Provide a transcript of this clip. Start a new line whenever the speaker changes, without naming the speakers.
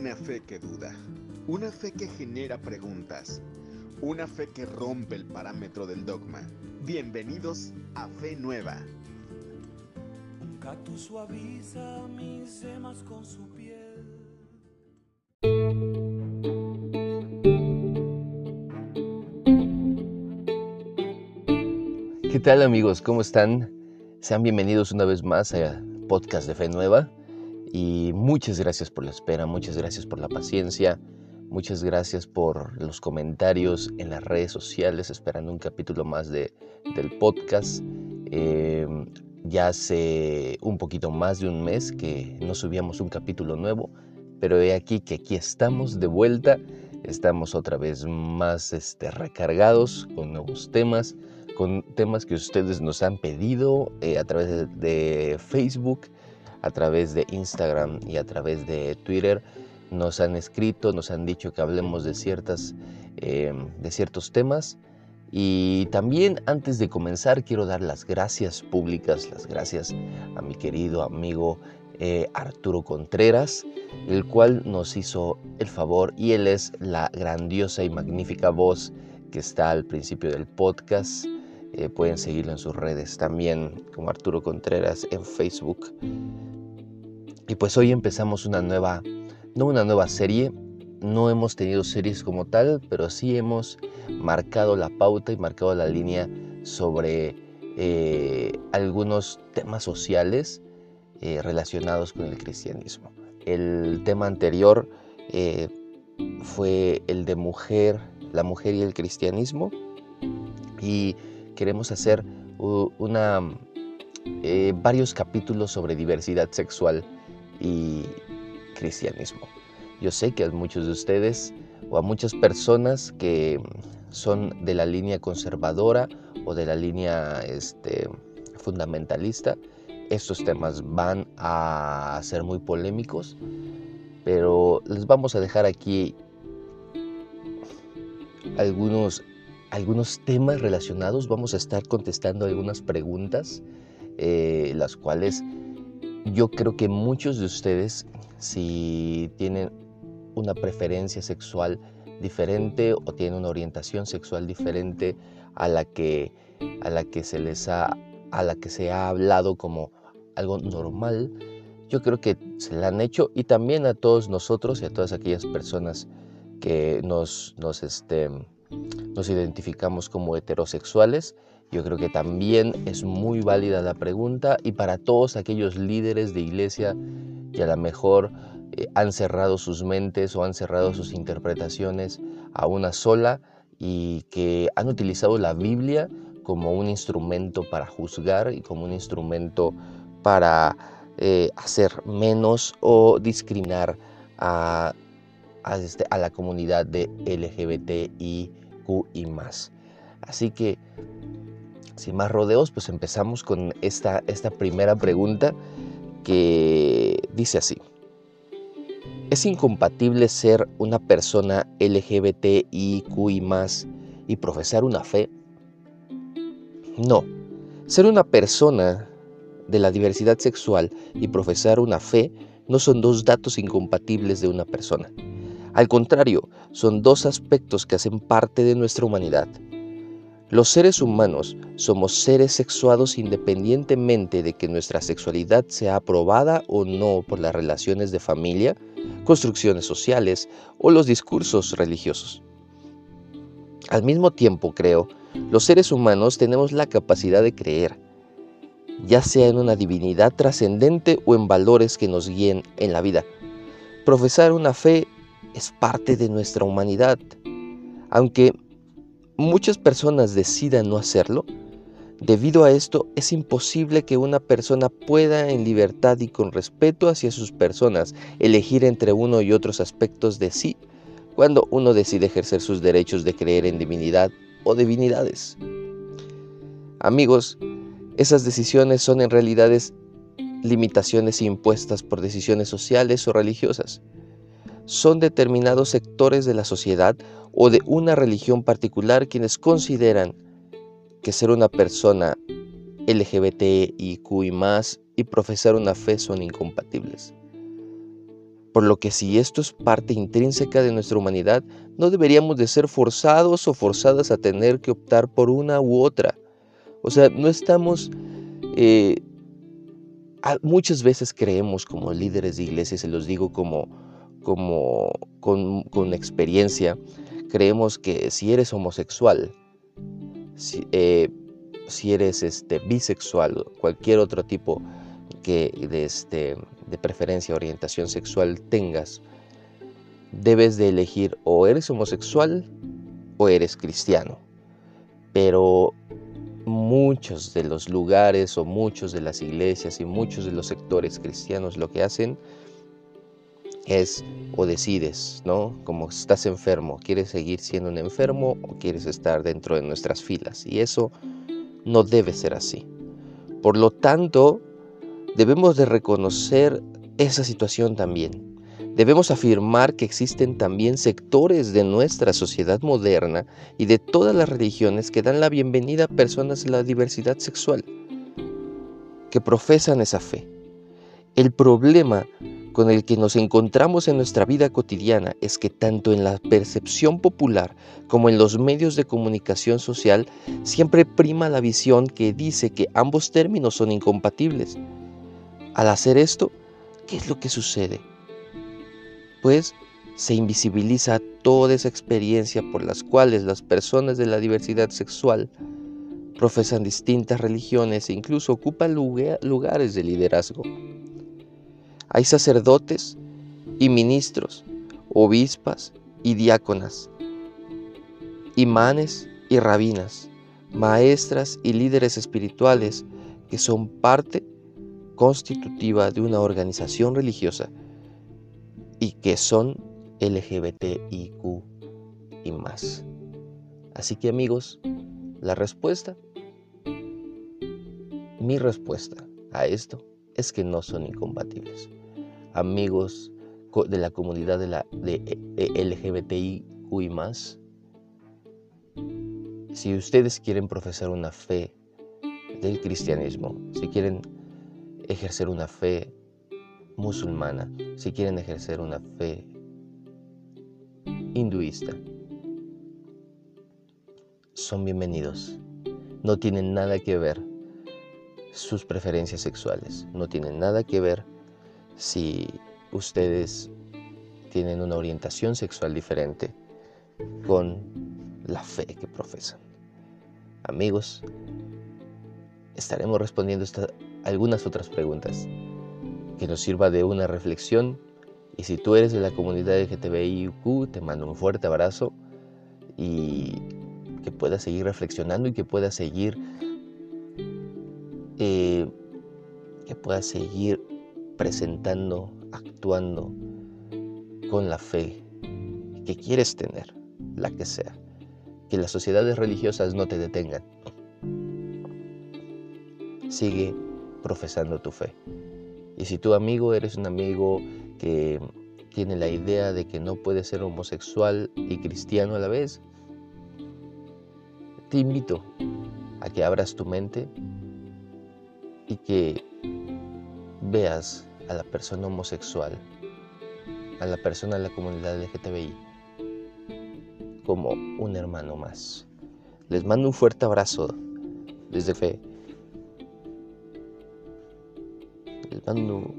una fe que duda, una fe que genera preguntas, una fe que rompe el parámetro del dogma. Bienvenidos a Fe Nueva.
Un gato suaviza mis semas con su piel.
¿Qué tal amigos? ¿Cómo están? Sean bienvenidos una vez más a Podcast de Fe Nueva y muchas gracias por la espera, muchas gracias por la paciencia, muchas gracias por los comentarios en las redes sociales esperando un capítulo más de, del podcast. Eh, ya hace un poquito más de un mes que no subíamos un capítulo nuevo, pero he aquí que aquí estamos de vuelta, estamos otra vez más este, recargados con nuevos temas con temas que ustedes nos han pedido eh, a través de, Facebook, a través de Instagram y a través de Twitter. Nos han escrito, nos han dicho que hablemos de, ciertas, em, de ciertos temas. Y también antes de comenzar quiero dar las gracias públicas, las gracias a mi querido amigo eh, Arturo Contreras, el cual nos hizo el favor y él es la grandiosa y magnífica voz que está al principio del podcast eh, pueden seguirlo en sus redes también como Arturo Contreras en Facebook. Y pues hoy empezamos una nueva, no una nueva serie, no hemos tenido series como tal, pero sí hemos marcado la pauta y marcado la línea sobre eh, algunos temas sociales eh, relacionados con el cristianismo. El tema anterior fue el de mujer, la mujer y el cristianismo. Y queremos hacer una, eh, varios capítulos sobre diversidad sexual y cristianismo. Yo sé que a muchos de ustedes o a muchas personas que son de la línea conservadora o de la línea este, fundamentalista, estos temas van a ser muy polémicos, pero les vamos a dejar aquí algunos algunos temas relacionados. Vamos a estar contestando algunas preguntas, eh, las cuales yo creo que muchos de ustedes, si tienen una preferencia sexual diferente o tienen una orientación sexual diferente a la que, a la que se les ha, a la que se ha hablado como algo normal, yo creo que se la han hecho y también a todos nosotros y a todas aquellas personas que nos, nos, este, nos identificamos como heterosexuales. Yo creo que también es muy válida la pregunta y para todos aquellos líderes de iglesia que a lo mejor eh, han cerrado sus mentes o han cerrado sus interpretaciones a una sola y que han utilizado la Biblia como un instrumento para juzgar y como un instrumento para eh, hacer menos o discriminar a, este, la comunidad de LGBTI y más. Así que, sin más rodeos, pues empezamos con esta, esta primera pregunta que dice así. ¿Es incompatible ser una persona LGBTIQ más y profesar una fe? No. Ser una persona de la diversidad sexual y profesar una fe no son dos datos incompatibles de una persona. Al contrario, son dos aspectos que hacen parte de nuestra humanidad. Los seres humanos somos seres sexuados independientemente de que nuestra sexualidad sea aprobada o no por las relaciones de familia, construcciones sociales o los discursos religiosos. Al mismo tiempo, creo, los seres humanos tenemos la capacidad de creer, ya sea en una divinidad trascendente o en valores que nos guíen en la vida. Profesar una fe es parte de nuestra humanidad. Aunque muchas personas decidan no hacerlo, debido a esto es imposible que una persona pueda en libertad y con respeto hacia sus personas elegir entre uno y otros aspectos de sí cuando uno decide ejercer sus derechos de creer en divinidad o divinidades. Amigos, esas decisiones son en realidad limitaciones impuestas por decisiones sociales o religiosas son determinados sectores de la sociedad o de una religión particular quienes consideran que ser una persona LGBTIQ y más y profesar una fe son incompatibles. Por lo que si esto es parte intrínseca de nuestra humanidad, no deberíamos de ser forzados o forzadas a tener que optar por una u otra. O sea, no estamos... Eh, muchas veces creemos como líderes de iglesia, se los digo como, como con, experiencia, creemos que si eres homosexual, si, eh, si eres este, bisexual, cualquier otro tipo que de, este, de preferencia, orientación sexual tengas, debes de elegir o eres homosexual o eres cristiano. Pero muchos de los lugares o muchos de las iglesias y muchos de los sectores cristianos lo que hacen es o decides, ¿no? Como estás enfermo, ¿quieres seguir siendo un enfermo o quieres estar dentro de nuestras filas? Y eso no debe ser así. Por lo tanto, debemos de reconocer esa situación también. Debemos afirmar que existen también sectores de nuestra sociedad moderna y de todas las religiones que dan la bienvenida a personas de la diversidad sexual, que profesan esa fe. El problema con el que nos encontramos en nuestra vida cotidiana es que tanto en la percepción popular como en los medios de comunicación social siempre prima la visión que dice que ambos términos son incompatibles. Al hacer esto, ¿qué es lo que sucede? Pues se invisibiliza toda esa experiencia por las cuales las personas de la diversidad sexual profesan distintas religiones e incluso ocupan lugares de liderazgo. Hay sacerdotes y ministros, obispas y diáconas, imanes y rabinas, maestras y líderes espirituales que son parte constitutiva de una organización religiosa y que son LGBTIQ y más. Así que amigos, la respuesta, mi respuesta a esto es que no son incompatibles amigos de la comunidad de, la, de LGBTIQ y más, si ustedes quieren profesar una fe del cristianismo, si quieren ejercer una fe musulmana, si quieren ejercer una fe hinduista, son bienvenidos. No tienen nada que ver sus preferencias sexuales, no tienen nada que ver si ustedes tienen una orientación sexual diferente con la fe que profesan. Amigos, estaremos respondiendo algunas otras preguntas que nos sirva de una reflexión y si tú eres de la comunidad LGTBIQ, te mando un fuerte abrazo y que puedas seguir reflexionando y que puedas seguir eh, que puedas seguir presentando, actuando con la fe que quieres tener, la que sea. Que las sociedades religiosas no te detengan. Sigue profesando tu fe. Y si tu amigo eres un amigo que tiene la idea de que no puede ser homosexual y cristiano a la vez, te invito a que abras tu mente y que veas a la persona homosexual, a la persona de la comunidad LGTBI, como un hermano más. Les mando un fuerte abrazo desde fe. Les mando...